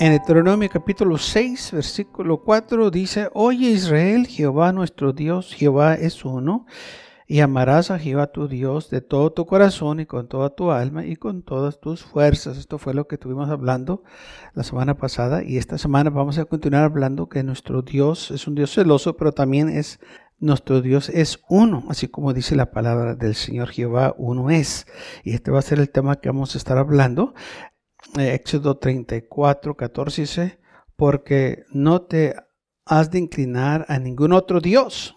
En Deuteronomio capítulo 6, versículo 4 dice, Oye Israel, Jehová nuestro Dios, Jehová es uno, y amarás a Jehová tu Dios de todo tu corazón y con toda tu alma y con todas tus fuerzas. Esto fue lo que estuvimos hablando la semana pasada y esta semana vamos a continuar hablando que nuestro Dios es un Dios celoso, pero también es nuestro Dios es uno, así como dice la palabra del Señor Jehová, uno es. Y este va a ser el tema que vamos a estar hablando. Eh, Éxodo 34, 14 dice, porque no te has de inclinar a ningún otro Dios,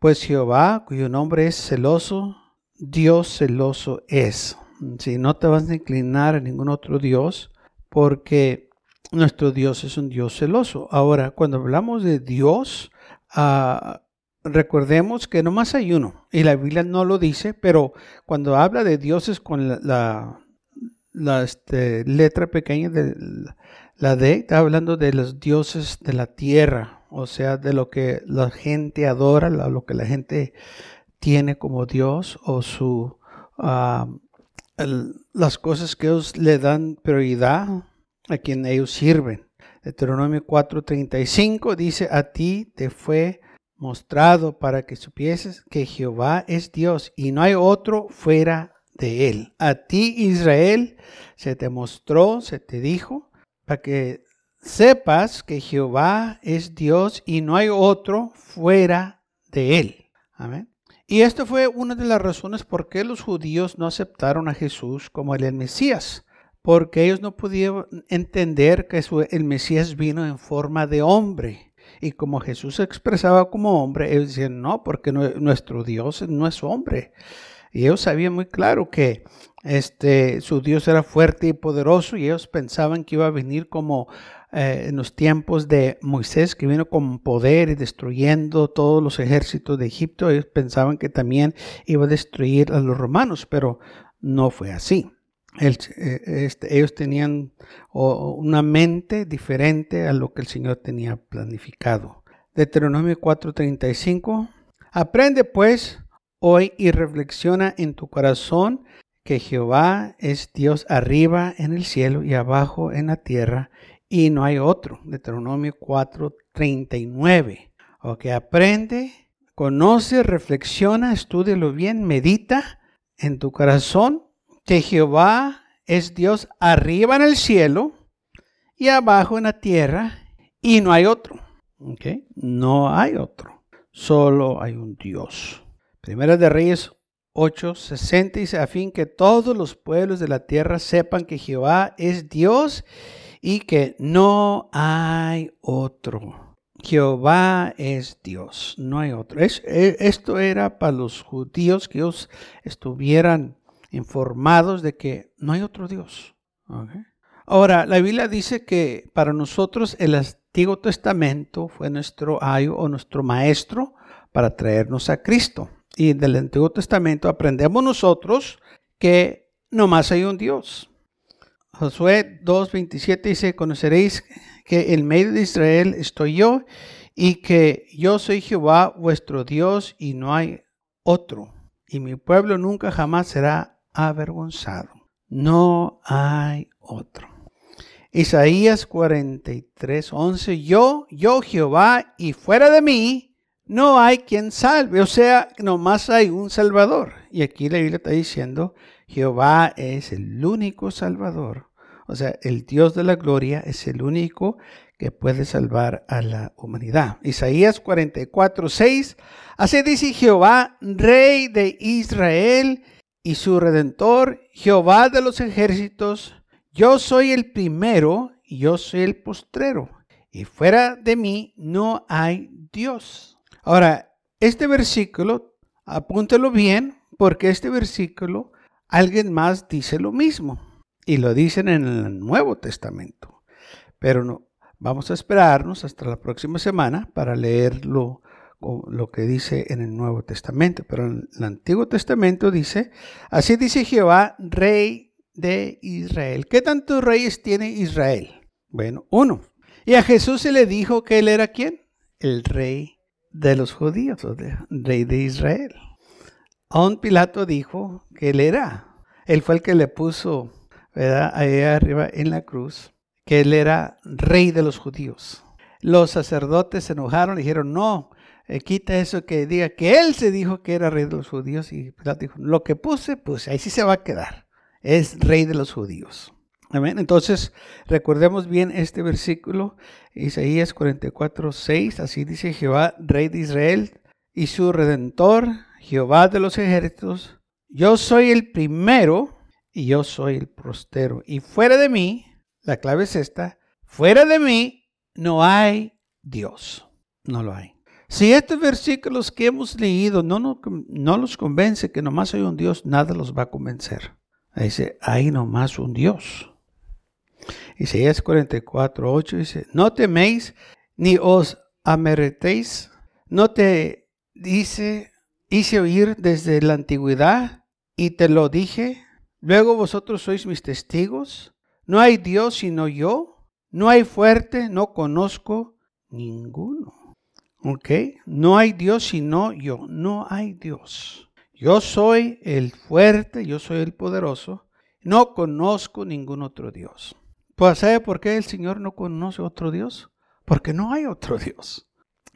pues Jehová, cuyo nombre es celoso, Dios celoso es. Si no te vas a inclinar a ningún otro Dios, porque nuestro Dios es un Dios celoso. Ahora, cuando hablamos de Dios, uh, recordemos que no más hay uno, y la Biblia no lo dice, pero cuando habla de dioses con la la este, letra pequeña de la D está hablando de los dioses de la tierra, o sea, de lo que la gente adora, lo que la gente tiene como Dios o su las cosas que ellos le dan prioridad a quien ellos sirven. Deuteronomio 4:35 dice, a ti te fue mostrado para que supieses que Jehová es Dios y no hay otro fuera de él. A ti, Israel, se te mostró, se te dijo, para que sepas que Jehová es Dios y no hay otro fuera de él. Amén. Y esto fue una de las razones por qué los judíos no aceptaron a Jesús como el Mesías, porque ellos no pudieron entender que el Mesías vino en forma de hombre. Y como Jesús se expresaba como hombre, ellos decían, no, porque nuestro Dios no es hombre. Y ellos sabían muy claro que este, su Dios era fuerte y poderoso y ellos pensaban que iba a venir como eh, en los tiempos de Moisés, que vino con poder y destruyendo todos los ejércitos de Egipto. Ellos pensaban que también iba a destruir a los romanos, pero no fue así. Eh, este, ellos tenían una mente diferente a lo que el Señor tenía planificado. Deuteronomio 4:35. Aprende pues hoy y reflexiona en tu corazón que Jehová es Dios arriba en el cielo y abajo en la tierra y no hay otro. Deuteronomio 4:39. Ok, aprende, conoce, reflexiona, estúdialo bien, medita en tu corazón que Jehová es Dios arriba en el cielo y abajo en la tierra y no hay otro. Ok, no hay otro. Solo hay un Dios. Primera de Reyes 8, 60 dice, a fin que todos los pueblos de la tierra sepan que Jehová es Dios y que no hay otro. Jehová es Dios, no hay otro. E, esto era para los judíos que ellos estuvieran informados de que no hay otro Dios. Ahora, la Biblia dice que para nosotros el Antiguo Testamento fue nuestro ayo o nuestro maestro para traernos a Cristo y del Antiguo Testamento aprendemos nosotros que nomás hay un Dios. Josué 2.27 dice, conoceréis que en medio de Israel estoy yo y que yo soy Jehová vuestro Dios y no hay otro. Y mi pueblo nunca jamás será avergonzado. No hay otro. Isaías 43.11, yo, yo Jehová, y fuera de mí no hay quien salve, o sea, nomás hay un Salvador. Y aquí la Biblia está diciendo, Jehová es el único Salvador. O sea, el Dios de la gloria es el único que puede salvar a la humanidad. Isaías 44, 6. Así dice Jehová, Rey de Israel y su Redentor, Jehová de los ejércitos, yo soy el primero y yo soy el postrero. Y fuera de mí no hay Dios. Ahora, este versículo, apúntelo bien, porque este versículo, alguien más dice lo mismo. Y lo dicen en el Nuevo Testamento. Pero no, vamos a esperarnos hasta la próxima semana para leerlo lo que dice en el Nuevo Testamento, pero en el Antiguo Testamento dice, así dice Jehová, rey de Israel. ¿Qué tantos reyes tiene Israel? Bueno, uno. Y a Jesús se le dijo que él era quién? El rey de los judíos, o de, rey de Israel. A un Pilato dijo que él era. Él fue el que le puso, ¿verdad? Ahí arriba en la cruz, que él era rey de los judíos. Los sacerdotes se enojaron y dijeron, no, eh, quita eso que diga que él se dijo que era rey de los judíos. Y Pilato dijo, lo que puse, pues ahí sí se va a quedar. Es rey de los judíos. Entonces, recordemos bien este versículo, Isaías 44, 6. Así dice Jehová, rey de Israel y su redentor, Jehová de los ejércitos. Yo soy el primero y yo soy el prostero. Y fuera de mí, la clave es esta, fuera de mí no hay Dios. No lo hay. Si estos versículos que hemos leído no, no, no los convence que nomás hay un Dios, nada los va a convencer. Dice, hay nomás un Dios. Isaías 44, 8 dice, no teméis ni os ameretéis, no te dice, hice oír desde la antigüedad y te lo dije, luego vosotros sois mis testigos, no hay Dios sino yo, no hay fuerte, no conozco ninguno. ¿Ok? No hay Dios sino yo, no hay Dios. Yo soy el fuerte, yo soy el poderoso, no conozco ningún otro Dios. Pues ¿sabe por qué el Señor no conoce otro Dios? Porque no hay otro Dios.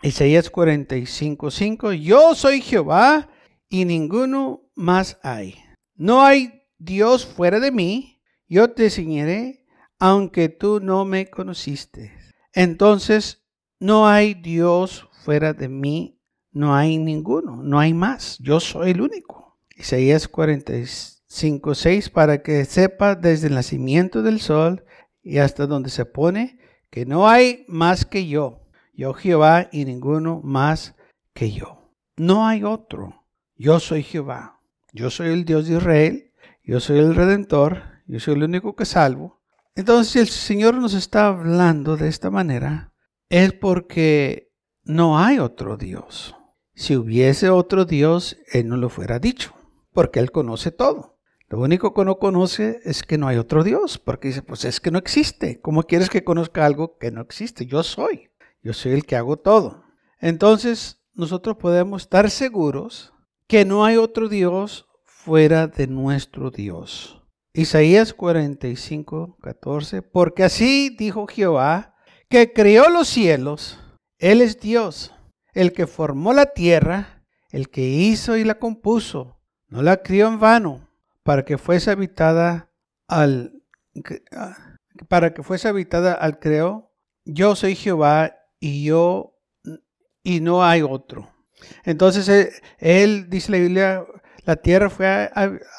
Isaías 45, 5. Yo soy Jehová y ninguno más hay. No hay Dios fuera de mí. Yo te enseñaré, aunque tú no me conociste. Entonces, no hay Dios fuera de mí. No hay ninguno. No hay más. Yo soy el único. Isaías 45, 6. Para que sepa desde el nacimiento del sol y hasta donde se pone que no hay más que yo, yo Jehová y ninguno más que yo. No hay otro. Yo soy Jehová. Yo soy el Dios de Israel. Yo soy el Redentor. Yo soy el único que salvo. Entonces, si el Señor nos está hablando de esta manera, es porque no hay otro Dios. Si hubiese otro Dios, Él no lo fuera dicho, porque Él conoce todo. Lo único que no conoce es que no hay otro Dios, porque dice, pues es que no existe. ¿Cómo quieres que conozca algo que no existe? Yo soy. Yo soy el que hago todo. Entonces, nosotros podemos estar seguros que no hay otro Dios fuera de nuestro Dios. Isaías 45, 14, porque así dijo Jehová, que creó los cielos, Él es Dios, el que formó la tierra, el que hizo y la compuso, no la crió en vano para que fuese habitada al para que fuese habitada al creo, yo soy Jehová y yo y no hay otro. Entonces él, él, dice la Biblia, la tierra fue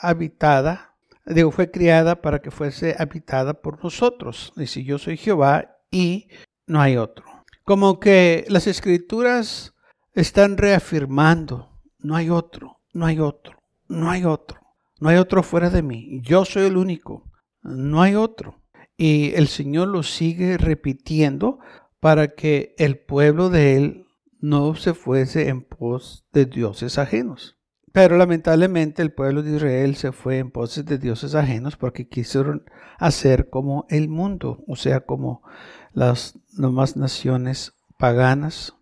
habitada, digo, fue criada para que fuese habitada por nosotros. Dice, yo soy Jehová y no hay otro. Como que las escrituras están reafirmando, no hay otro, no hay otro, no hay otro. No hay otro fuera de mí. Yo soy el único. No hay otro. Y el Señor lo sigue repitiendo para que el pueblo de Él no se fuese en pos de dioses ajenos. Pero lamentablemente el pueblo de Israel se fue en pos de dioses ajenos porque quisieron hacer como el mundo, o sea, como las demás naciones paganas,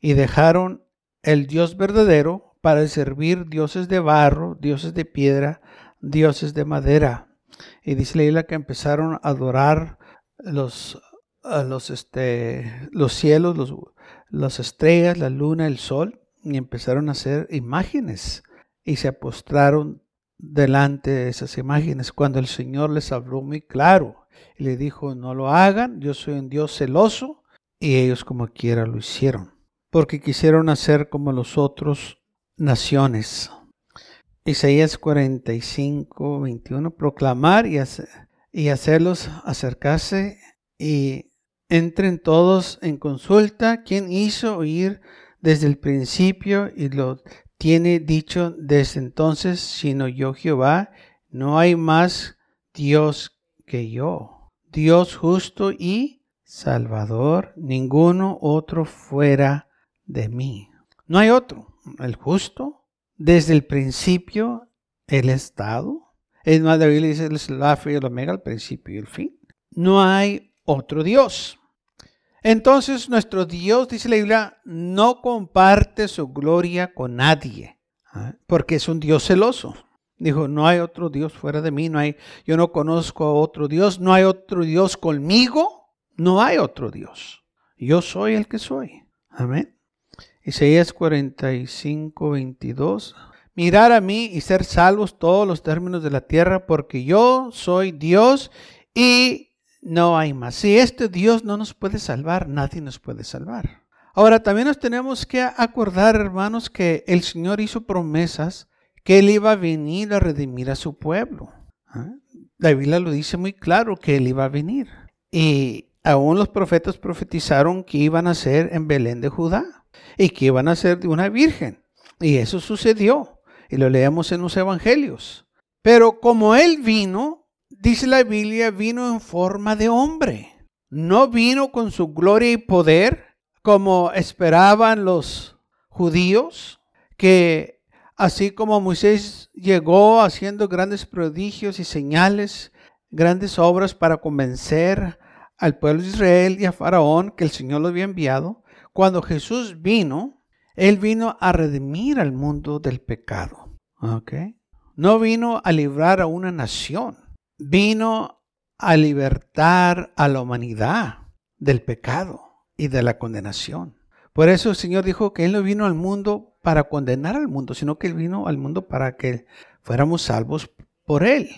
y dejaron el Dios verdadero para servir dioses de barro, dioses de piedra, dioses de madera. Y dice la isla que empezaron a adorar los, los, este, los cielos, los, las estrellas, la luna, el sol, y empezaron a hacer imágenes. Y se postraron delante de esas imágenes. Cuando el Señor les habló muy claro y le dijo, no lo hagan, yo soy un Dios celoso, y ellos como quiera lo hicieron, porque quisieron hacer como los otros naciones. Isaías 45, 21, proclamar y, y hacerlos acercarse y entren todos en consulta. ¿Quién hizo oír desde el principio y lo tiene dicho desde entonces, sino yo Jehová? No hay más Dios que yo, Dios justo y salvador, ninguno otro fuera de mí. No hay otro. El justo, desde el principio, el estado. Es más, David dice el alfa y el omega, el principio y el fin. No hay otro Dios. Entonces nuestro Dios, dice la Biblia, no comparte su gloria con nadie, ¿ah? porque es un Dios celoso. Dijo, no hay otro Dios fuera de mí, no hay, yo no conozco a otro Dios, no hay otro Dios conmigo, no hay otro Dios. Yo soy el que soy. Amén. Isaías 45, 22. Mirar a mí y ser salvos todos los términos de la tierra, porque yo soy Dios y no hay más. Si este Dios no nos puede salvar, nadie nos puede salvar. Ahora, también nos tenemos que acordar, hermanos, que el Señor hizo promesas que Él iba a venir a redimir a su pueblo. ¿Ah? La Biblia lo dice muy claro que Él iba a venir. Y aún los profetas profetizaron que iban a ser en Belén de Judá y que iban a ser de una virgen. Y eso sucedió. Y lo leemos en los evangelios. Pero como Él vino, dice la Biblia, vino en forma de hombre. No vino con su gloria y poder como esperaban los judíos, que así como Moisés llegó haciendo grandes prodigios y señales, grandes obras para convencer al pueblo de Israel y a Faraón que el Señor lo había enviado, cuando Jesús vino, Él vino a redimir al mundo del pecado. No vino a librar a una nación vino a libertar a la humanidad del pecado y de la condenación. Por eso el Señor dijo que Él no vino al mundo para condenar al mundo, sino que Él vino al mundo para que fuéramos salvos por Él.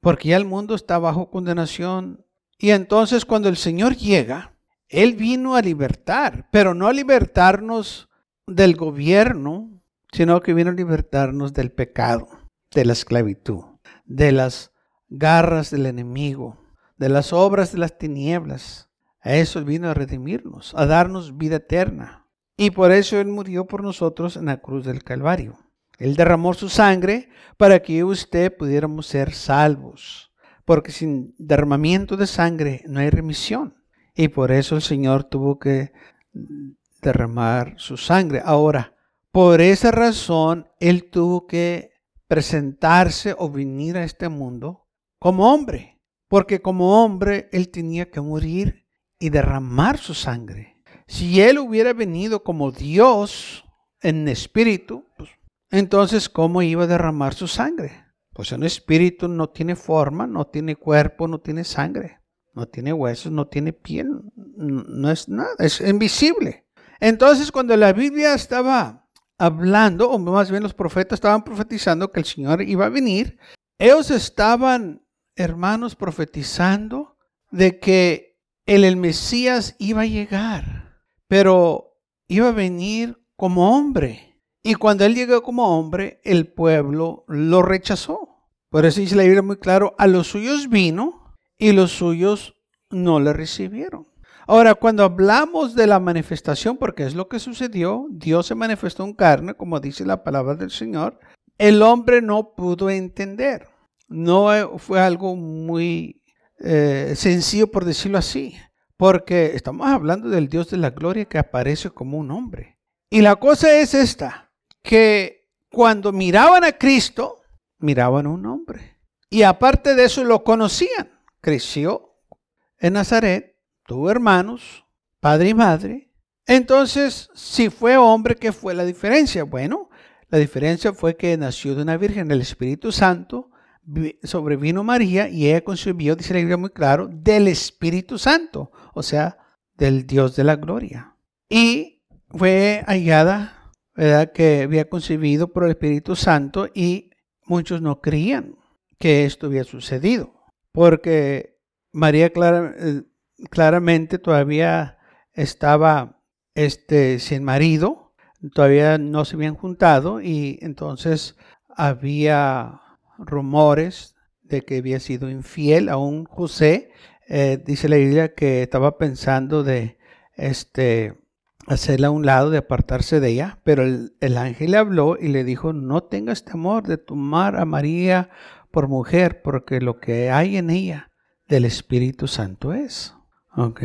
Porque ya el mundo está bajo condenación. Y entonces cuando el Señor llega, Él vino a libertar, pero no a libertarnos del gobierno, sino que vino a libertarnos del pecado, de la esclavitud, de las garras del enemigo, de las obras de las tinieblas. A eso vino a redimirnos, a darnos vida eterna. Y por eso Él murió por nosotros en la cruz del Calvario. Él derramó su sangre para que usted pudiéramos ser salvos. Porque sin derramamiento de sangre no hay remisión. Y por eso el Señor tuvo que derramar su sangre. Ahora, por esa razón, Él tuvo que presentarse o venir a este mundo como hombre, porque como hombre él tenía que morir y derramar su sangre. Si él hubiera venido como Dios en espíritu, pues, entonces ¿cómo iba a derramar su sangre? Pues un espíritu no tiene forma, no tiene cuerpo, no tiene sangre, no tiene huesos, no tiene piel, no es nada, es invisible. Entonces cuando la Biblia estaba hablando, o más bien los profetas estaban profetizando que el Señor iba a venir, ellos estaban hermanos, profetizando de que el, Mesías iba a llegar, pero iba a venir como hombre. Y cuando él llegó como hombre, el pueblo lo rechazó. Por eso dice la Biblia muy claro, a los suyos vino y los suyos no le recibieron. Ahora, cuando hablamos de la manifestación, porque es lo que sucedió, Dios se manifestó en carne, como dice la palabra del Señor, el hombre no pudo entender no fue algo muy eh, sencillo, por decirlo así, porque estamos hablando del Dios de la gloria que aparece como un hombre. Y la cosa es esta, que cuando miraban a Cristo, miraban a un hombre. Y aparte de eso lo conocían. Creció en Nazaret, tuvo hermanos, padre y madre. Entonces, si fue hombre, ¿qué fue la diferencia? Bueno, la diferencia fue que nació de una virgen, el Espíritu Santo, sobrevino María y ella concibió, dice la Biblia muy claro, del Espíritu Santo, o sea, del Dios de la gloria. Y fue hallada, ¿verdad?, que había concebido por el Espíritu Santo y muchos no creían que esto había sucedido, porque María eh, claramente todavía estaba este, sin marido, todavía no se habían juntado y entonces había rumores de que había sido infiel a un José. Eh, dice la Biblia que estaba pensando de este, hacerla a un lado, de apartarse de ella, pero el, el, ángel le habló y le dijo, no tengas temor de tomar a María por mujer, porque lo que hay en ella del Espíritu Santo es. ¿Ok?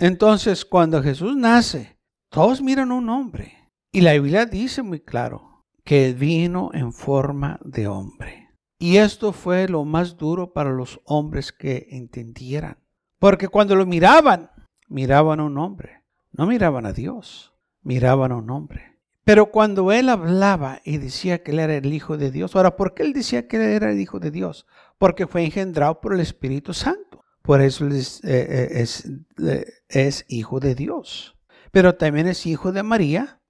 Entonces, cuando Jesús nace, todos miran un hombre Y la Biblia dice muy claro que vino en forma de hombre. Y esto fue lo más duro para los hombres que entendieran. Porque cuando lo miraban, miraban a un hombre. No miraban a Dios, miraban a un hombre. Pero cuando él hablaba y decía que él era el Hijo de Dios, ahora, ¿por qué él decía que él era el Hijo de Dios? Porque fue engendrado por el Espíritu Santo. Por eso es, eh, eh, eh, es hijo de Dios. Pero también es hijo de María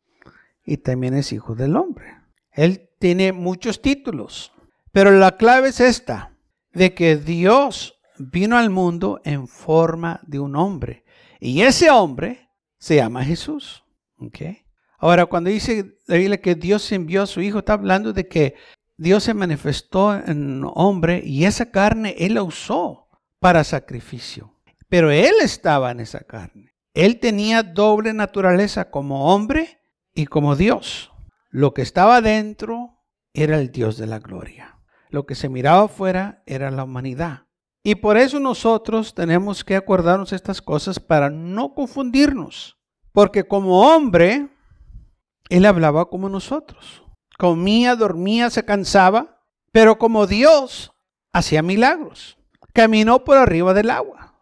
y también es hijo del hombre. Él tiene muchos títulos. Pero la clave es esta, de que Dios vino al mundo en forma de un hombre. Y ese hombre se llama Jesús. ¿Okay? Ahora, cuando dice la Biblia que Dios envió a su Hijo, está hablando de que Dios se manifestó en hombre y esa carne Él la usó para sacrificio. Pero Él estaba en esa carne. Él tenía doble naturaleza como hombre y como Dios. Lo que estaba dentro era el Dios de la gloria. Lo que se miraba afuera era la humanidad. Y por eso nosotros tenemos que acordarnos estas cosas para no confundirnos. Porque como hombre, Él hablaba como nosotros. Comía, dormía, se cansaba. Pero como Dios, hacía milagros. Caminó por arriba del agua.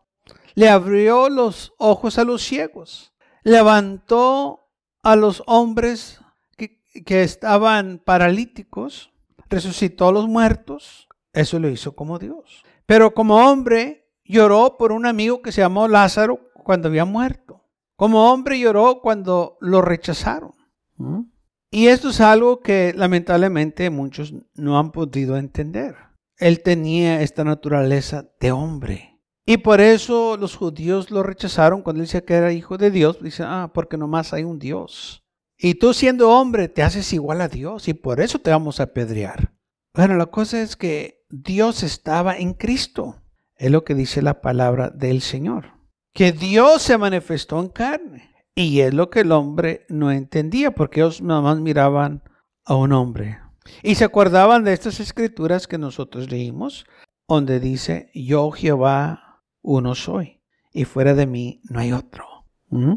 Le abrió los ojos a los ciegos. Levantó a los hombres que, que estaban paralíticos. Resucitó a los muertos. Eso lo hizo como Dios. Pero como hombre lloró por un amigo que se llamó Lázaro cuando había muerto. Como hombre lloró cuando lo rechazaron. ¿Mm? Y esto es algo que lamentablemente muchos no han podido entender. Él tenía esta naturaleza de hombre. Y por eso los judíos lo rechazaron cuando él decía que era hijo de Dios. Dice, ah, porque nomás hay un Dios. Y tú siendo hombre te haces igual a Dios y por eso te vamos a apedrear. Bueno, la cosa es que Dios estaba en Cristo. Es lo que dice la palabra del Señor. Que Dios se manifestó en carne. Y es lo que el hombre no entendía, porque ellos nada más miraban a un hombre. Y se acordaban de estas escrituras que nosotros leímos, donde dice, yo Jehová uno soy, y fuera de mí no hay otro. ¿Mm?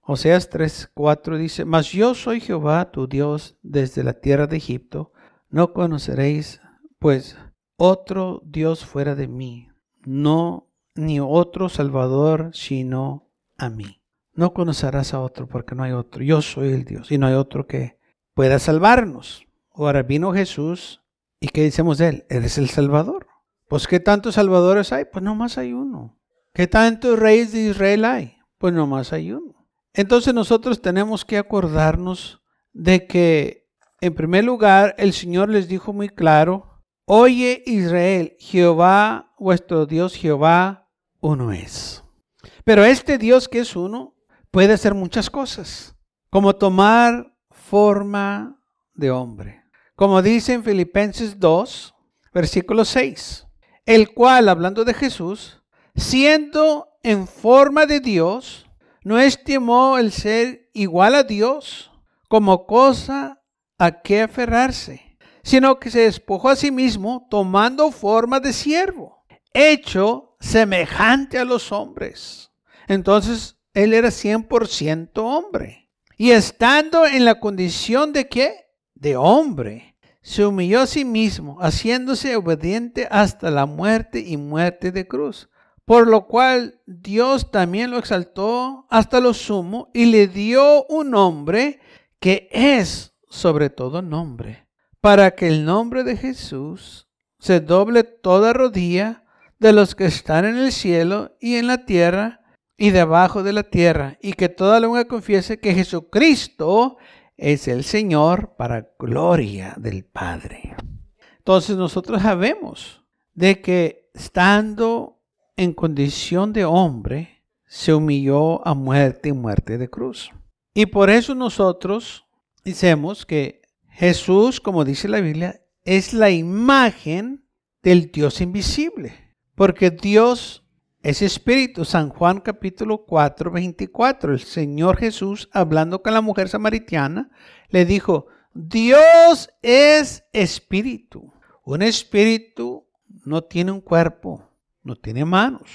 Oseas 3, 4 dice, mas yo soy Jehová tu Dios desde la tierra de Egipto, no conoceréis pues otro Dios fuera de mí, no ni otro Salvador sino a mí. No conocerás a otro porque no hay otro. Yo soy el Dios y no hay otro que pueda salvarnos. Ahora vino Jesús y ¿qué decimos de él? Eres el Salvador. Pues ¿qué tantos salvadores hay? Pues no más hay uno. ¿Qué tantos reyes de Israel hay? Pues no más hay uno. Entonces nosotros tenemos que acordarnos de que en primer lugar el Señor les dijo muy claro Oye Israel, Jehová, vuestro Dios Jehová, uno es. Pero este Dios que es uno puede hacer muchas cosas, como tomar forma de hombre. Como dice en Filipenses 2, versículo 6, el cual, hablando de Jesús, siendo en forma de Dios, no estimó el ser igual a Dios como cosa a que aferrarse sino que se despojó a sí mismo tomando forma de siervo, hecho semejante a los hombres. Entonces, él era 100% hombre. Y estando en la condición de qué? De hombre, se humilló a sí mismo, haciéndose obediente hasta la muerte y muerte de cruz. Por lo cual Dios también lo exaltó hasta lo sumo y le dio un nombre que es sobre todo nombre para que el nombre de Jesús se doble toda rodilla de los que están en el cielo y en la tierra y debajo de la tierra, y que toda lengua confiese que Jesucristo es el Señor para gloria del Padre. Entonces nosotros sabemos de que estando en condición de hombre, se humilló a muerte y muerte de cruz. Y por eso nosotros decimos que Jesús, como dice la Biblia, es la imagen del Dios invisible, porque Dios es espíritu. San Juan capítulo 4, 24, el Señor Jesús, hablando con la mujer samaritana, le dijo, Dios es espíritu. Un espíritu no tiene un cuerpo, no tiene manos,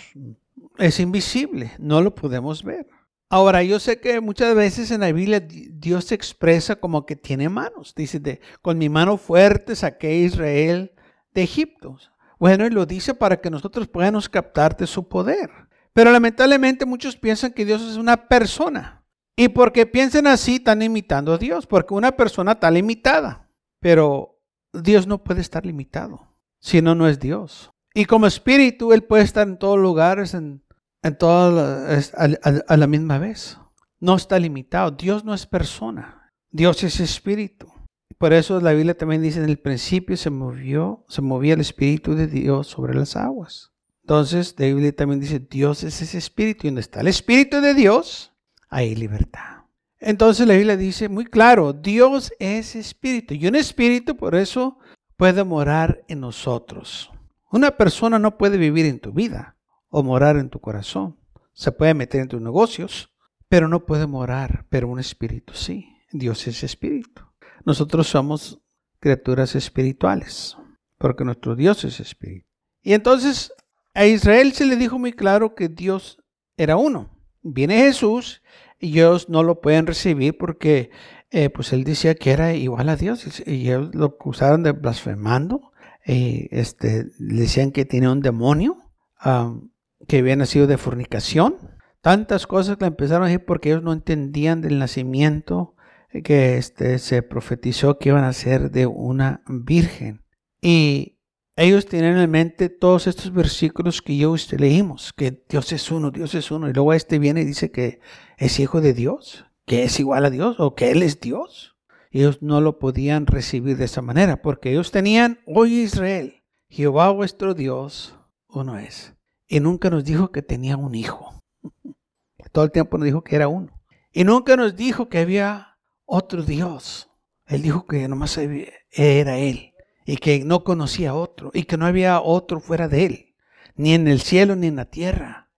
es invisible, no lo podemos ver. Ahora, yo sé que muchas veces en la Biblia Dios se expresa como que tiene manos. Dice, de, con mi mano fuerte saqué a Israel de Egipto. Bueno, y lo dice para que nosotros podamos captar de su poder. Pero lamentablemente muchos piensan que Dios es una persona. Y porque piensen así, están imitando a Dios, porque una persona está limitada. Pero Dios no puede estar limitado, si no, no es Dios. Y como espíritu, Él puede estar en todos lugares, en en todas a, la misma vez. No está limitado. Dios no es persona. Dios es espíritu. Por eso la Biblia también dice en el principio se movió, se movía el espíritu de Dios sobre las aguas. Entonces, la Biblia también dice Dios es ese espíritu. Y donde está el espíritu de Dios, hay libertad. Entonces la Biblia dice muy claro, Dios es espíritu. Y un espíritu por eso puede morar en nosotros. Una persona no puede vivir en tu vida o morar en tu corazón. Se puede meter en tus negocios, pero no puede morar, pero un espíritu sí. Dios es espíritu. Nosotros somos criaturas espirituales, porque nuestro Dios es espíritu. Y entonces a Israel se le dijo muy claro que Dios era uno. Viene Jesús y ellos no lo pueden recibir porque eh, pues él decía que era igual a Dios y ellos lo acusaron de blasfemando. Y este, decían que tenía un demonio que había nacido de fornicación. Tantas cosas que empezaron a decir porque ellos no entendían del nacimiento que este, se profetizó que iban a ser de una virgen. Y ellos tienen en mente todos estos versículos que yo usted leímos, que Dios es uno, Dios es uno. Y luego este viene y dice que es hijo de Dios, que es igual a Dios o que Él es Dios. Ellos no lo podían recibir de esa manera porque ellos tenían, hoy Israel, Jehová vuestro Dios, uno es. Y nunca nos dijo que tenía un hijo. Todo el tiempo nos dijo que era uno. Y nunca nos dijo que había otro Dios. Él dijo que nomás era Él. Y que no conocía otro. Y que no había otro fuera de Él. Ni en el cielo ni en la tierra.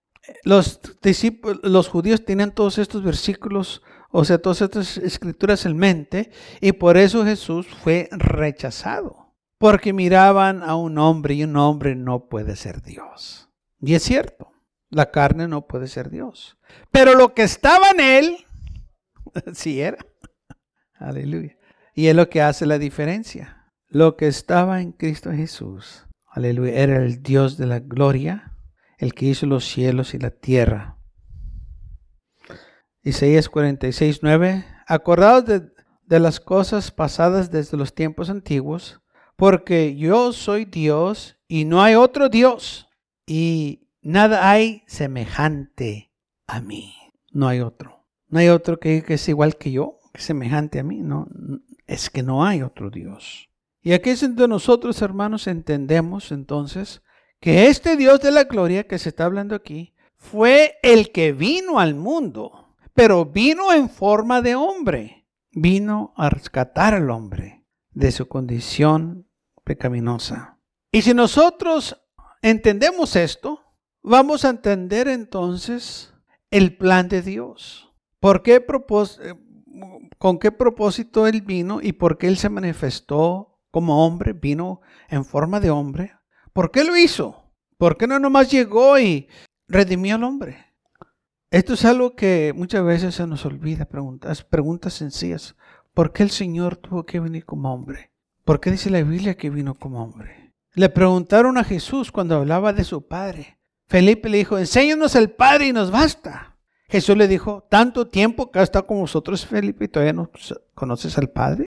Los discípulos, los judíos tenían todos estos versículos, o sea, todas estas escrituras en mente. Y por eso Jesús fue rechazado. Porque miraban a un hombre y un hombre no puede ser Dios. Y es cierto, la carne no puede ser Dios. Pero lo que estaba en él, sí era. Aleluya. Y es lo que hace la diferencia. Lo que estaba en Cristo Jesús, aleluya, era el Dios de la gloria, el que hizo los cielos y la tierra. Isaías 46, 9. Acordaos de, de las cosas pasadas desde los tiempos antiguos, porque yo soy Dios y no hay otro Dios y nada hay semejante a mí. No hay otro. No hay otro que, es igual que yo, que semejante a mí. No, es que no hay otro Dios. Y aquí es donde nosotros, hermanos, entendemos entonces que este Dios de la gloria que se está hablando aquí fue el que vino al mundo, pero vino en forma de hombre. Vino a rescatar al hombre de su condición pecaminosa. Y si nosotros entendemos esto, vamos a entender entonces el plan de Dios. ¿Por qué eh, ¿Con qué propósito Él vino y por qué Él se manifestó como hombre, vino en forma de hombre? ¿Por qué lo hizo? ¿Por qué no nomás llegó y redimió al hombre? Esto es algo que muchas veces se nos olvida, preguntas, preguntas sencillas. ¿Por qué el Señor tuvo que venir como hombre? ¿Por qué dice la Biblia que vino como hombre? Le preguntaron a Jesús cuando hablaba de su Padre. Felipe le dijo, enséñanos el Padre y nos basta. Jesús le dijo, tanto tiempo que ha estado con vosotros, Felipe, y todavía no conoces al Padre.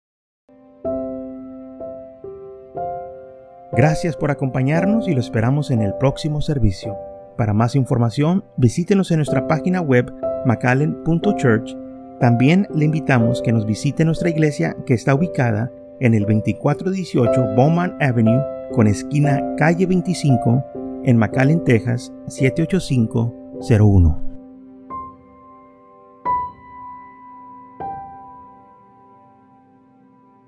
Gracias por acompañarnos y lo esperamos en el próximo servicio. Para más información, visítenos en nuestra página web macallen.church. También le invitamos que nos visite nuestra iglesia que está ubicada en el 2418 Bowman Avenue con esquina calle 25 en McAllen, Texas 78501.